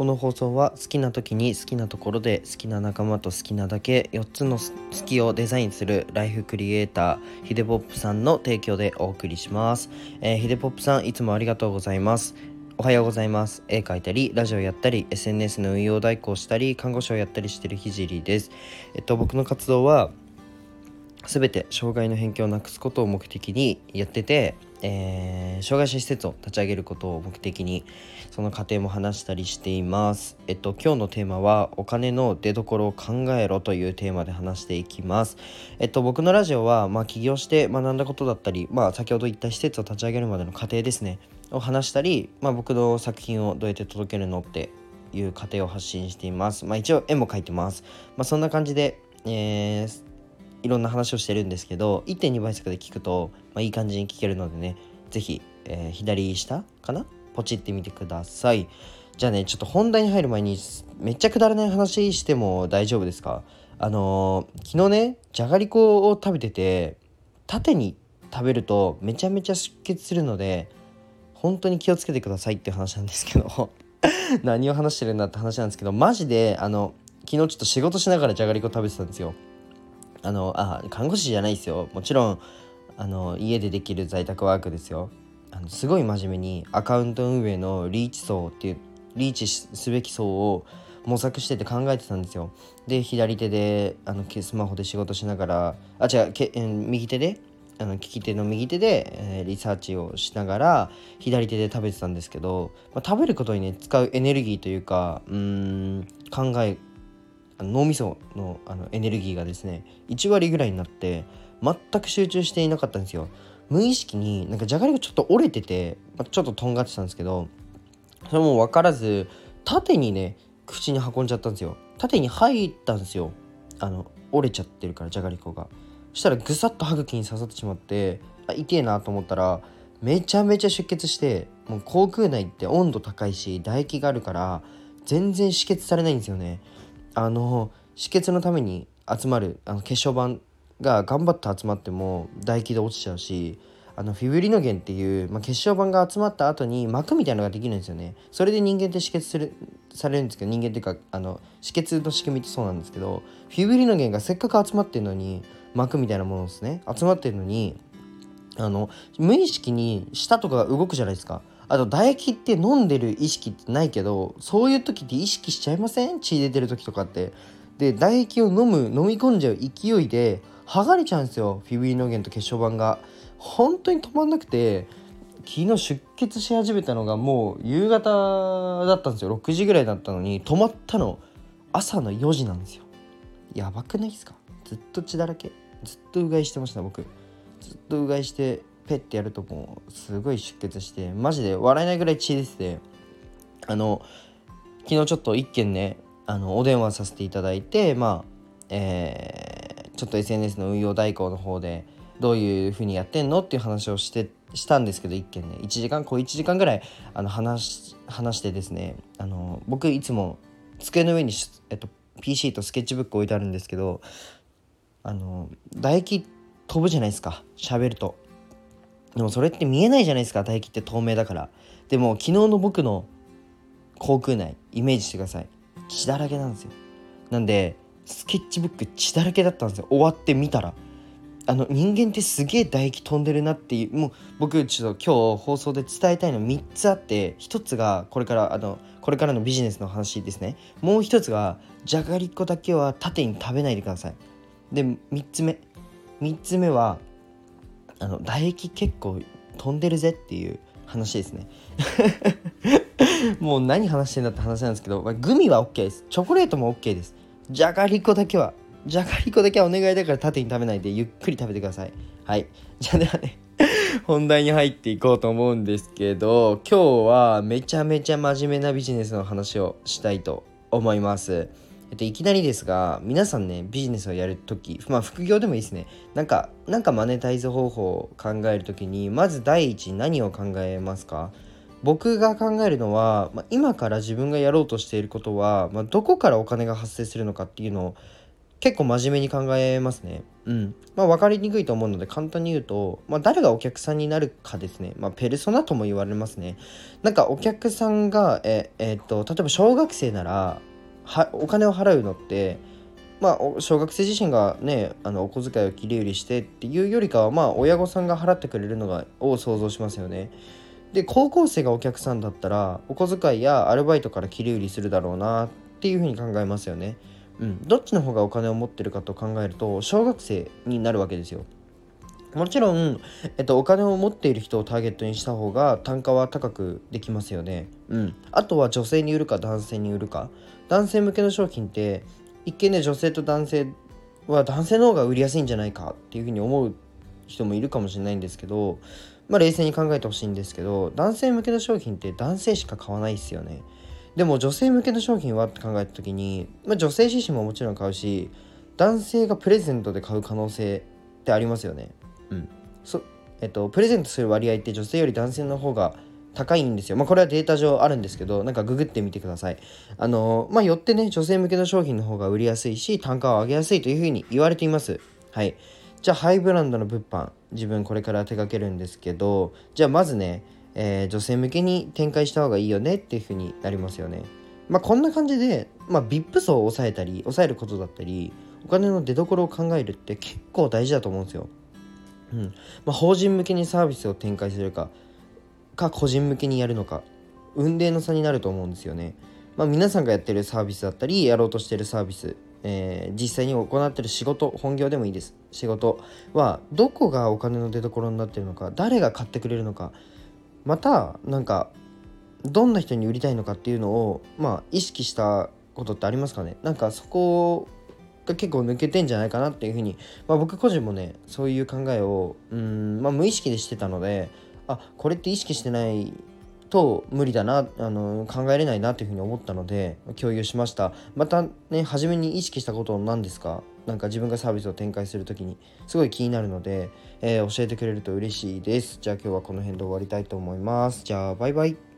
この放送は好きな時に好きなところで好きな仲間と好きなだけ4つの好きをデザインするライフクリエイターヒデポップさんの提供でお送りします、えー、ヒデポップさんいつもありがとうございます。おはようございます絵描いたりラジオやったり SNS の運用代行したり看護師をやったりしてるひじりです。えっと僕の活動は全て障害の偏見をなくすことを目的にやっててえー、障害者施設を立ち上げることを目的にその過程も話したりしています。えっと今日のテーマはお金の出所を考えろというテーマで話していきます。えっと僕のラジオはまあ起業して学んだことだったり、まあ先ほど言った施設を立ち上げるまでの過程ですねを話したり、まあ僕の作品をどうやって届けるのっていう過程を発信しています。まあ一応絵も描いてます。まあそんな感じで、えー、いろんな話をしてるんですけど1.2倍速で聞くと、まあ、いい感じに聞けるのでね是非、えー、左下かな？ポチってみてください。じゃあねちょっと本題に入る前にめっちゃくだらない話しても大丈夫ですか？あのー、昨日ねじゃがりこを食べてて縦に食べるとめちゃめちゃ出血するので本当に気をつけてくださいっていう話なんですけど 何を話してるんだって話なんですけどマジであの昨日ちょっと仕事しながらじゃがりこ食べてたんですよ。あのあ看護師じゃないですよ。もちろんあの家でできる在宅ワークですよ。あのすごい真面目にアカウント運営のリーチ層っていうリーチすべき層を模索してて考えてたんですよ。で左手であのスマホで仕事しながらあ違うけ右手であの利き手の右手で、えー、リサーチをしながら左手で食べてたんですけど、まあ、食べることにね使うエネルギーというかうん考え脳みそのあのエネルギーがですね1割ぐらいになって全く集中していなかったんですよ。無意識になんかじゃがりこちょっと折れてて、まちょっととんがってたんですけどそれも分からず縦にね口に運んじゃったんですよ。縦に入ったんですよ。あの折れちゃってるからじゃがりこが。そしたらぐさっと歯茎に刺さってしまってあ痛えなと思ったらめちゃめちゃ出血してもう口腔内って温度高いし唾液があるから全然止血されないんですよね。あの止血のために集まるあの血小板が頑張って集まっても唾液で落ちちゃうしあのフィブリノゲンっていう、まあ、血小板が集まった後に膜みたいのができるんですよね。それで人間って止血するされるんですけど人間っていうかあの止血の仕組みってそうなんですけどフィブリノゲンがせっかく集まってるのに膜みたいなものですね。集まってるのにあの無意識に舌とかが動くじゃないですか。あと唾液って飲んでる意識ってないけどそういう時って意識しちゃいません？血出てる時とかって。で唾液を飲む飲み込んじゃう勢いで剥がれちゃうんですよ。フィブリノゲンと血小板が。本当に止まんなくて昨日出血し始めたのがもう夕方だったんですよ。6時ぐらいだったのに止まったの。朝の4時なんですよ。やばくないですか？ずっと血だらけ。ずっとうがいしてました僕。ずっとうがいしてペッてやるともうすごい出血してマジで笑えないぐらい血出ててあの昨日ちょっと一件ねあのお電話させていただいてまあえー、ちょっと SNS の運用代行の方でどういうふうにやってんのっていう話をしてしたんですけど一件ね。1時間こう1時間ぐらいあの話話してですねあの僕いつも机の上に、えっと、PC とスケッチブック置いてあるんですけどあの唾液飛ぶじゃないですか喋ると。でもそれって見えないじゃないですか唾液って透明だから。でも昨日の僕の口腔内イメージしてください。血だらけなんですよ。なんでスケッチブック血だらけだったんですよ。終わってみたら。あの人間ってすげえ唾液飛んでるなっていうもう僕ちょっと今日放送で伝えたいの3つあって1つがこれからあのこれからのビジネスの話ですね。もう1つがじゃがりこだけは縦に食べないでください。で3つ目。3つ目はあの唾液結構飛んでるぜっていう話ですね。もう何話してんだって話なんですけど、まあ、グミは OK です。チョコレートも OK です。じゃがりこだけはじゃがりこだけはお願いだから縦に食べないでゆっくり食べてください。はい。じゃあではね本題に入っていこうと思うんですけど今日はめちゃめちゃ真面目なビジネスの話をしたいと思います。えっと、いきなりですが、皆さんね、ビジネスをやるとき、まあ、副業でもいいですね。なんか、なんかマネタイズ方法を考えるときに、まず第一、何を考えますか？僕が考えるのは、まあ、今から自分がやろうとしていることは、まあ、どこからお金が発生するのかっていうのを結構真面目に考えますね。うん。まあ分かりにくいと思うので簡単に言うと、まあ誰がお客さんになるかですね。まあペルソナとも言われますね。なんかお客さんが、え、えー、っと、例えば小学生なら、お金を払うのって、まあ、小学生自身がねあのお小遣いを切り売りしてっていうよりかはまあ親御さんが払ってくれるのがを想像しますよね。で高校生がお客さんだったらお小遣いやアルバイトから切り売りするだろうなっていうふうに考えますよね。うん、どっちの方がお金を持ってるかと考えると小学生になるわけですよ。もちろん、えっと、お金を持っている人をターゲットにした方が単価は高くできますよね。うん。あとは女性に売るか男性に売るか。男性向けの商品って一見ね女性と男性は男性の方が売りやすいんじゃないかっていうふうに思う人もいるかもしれないんですけど、まあ冷静に考えてほしいんですけど男性向けの商品って男性しか買わないですよね。でも女性向けの商品はって考えた時に、まあ、女性自身ももちろん買うし男性がプレゼントで買う可能性ってありますよね。うん。そえっと、プレゼントする割合って女性より男性の方が高いんですよ。まあこれはデータ上あるんですけど、なんかググってみてください。あのまあよってね、女性向けの商品の方が売りやすいし、単価を上げやすいというふうに言われています。はい。じゃあハイブランドの物販、自分これから手掛けるんですけど、じゃあまずね、えー、女性向けに展開した方がいいよねっていう風になりますよね。まあこんな感じで、まあ VIP 層を抑えたり、抑えることだったり、お金の出所を考えるって結構大事だと思うんですよ。うん。まあ法人向けにサービスを展開するか、か個人向けにやるのか、運命の差になると思うんですよね。まあ皆さんがやってるサービスだったり、やろうとしてるサービス、えー、実際に行ってる仕事本業でもいいです仕事はどこがお金の出所になってるのか誰が買ってくれるのかまたなんかどんな人に売りたいのかっていうのをまあ意識したことってありますかねなんかそこが結構抜けてんじゃないかなっていうふうに、まあ、僕個人もねそういう考えをうん、まあ、無意識でしてたのであこれって意識してないと無理だなあの考えれないなというふうに思ったので共有しました。またね初めに意識したこと何ですか？なんか自分がサービスを展開する時にすごい気になるので、えー、教えてくれると嬉しいです。じゃあ今日はこの辺で終わりたいと思います。じゃあバイバイ。